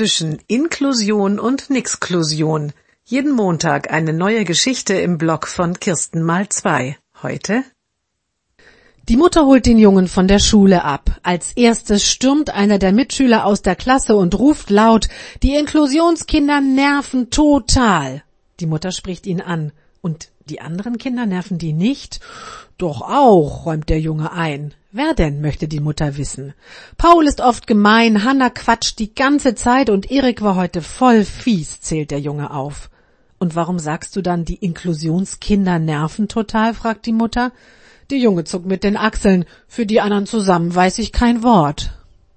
zwischen Inklusion und Nixklusion. Jeden Montag eine neue Geschichte im Blog von Kirsten mal zwei. Heute die Mutter holt den Jungen von der Schule ab. Als erstes stürmt einer der Mitschüler aus der Klasse und ruft laut, die Inklusionskinder nerven total. Die Mutter spricht ihn an. Und die anderen Kinder nerven die nicht? Doch auch, räumt der Junge ein. Wer denn, möchte die Mutter wissen. Paul ist oft gemein, Hanna quatscht die ganze Zeit und Erik war heute voll fies, zählt der Junge auf. Und warum sagst du dann, die Inklusionskinder nerven total? fragt die Mutter. Die Junge zuckt mit den Achseln. Für die anderen zusammen weiß ich kein Wort.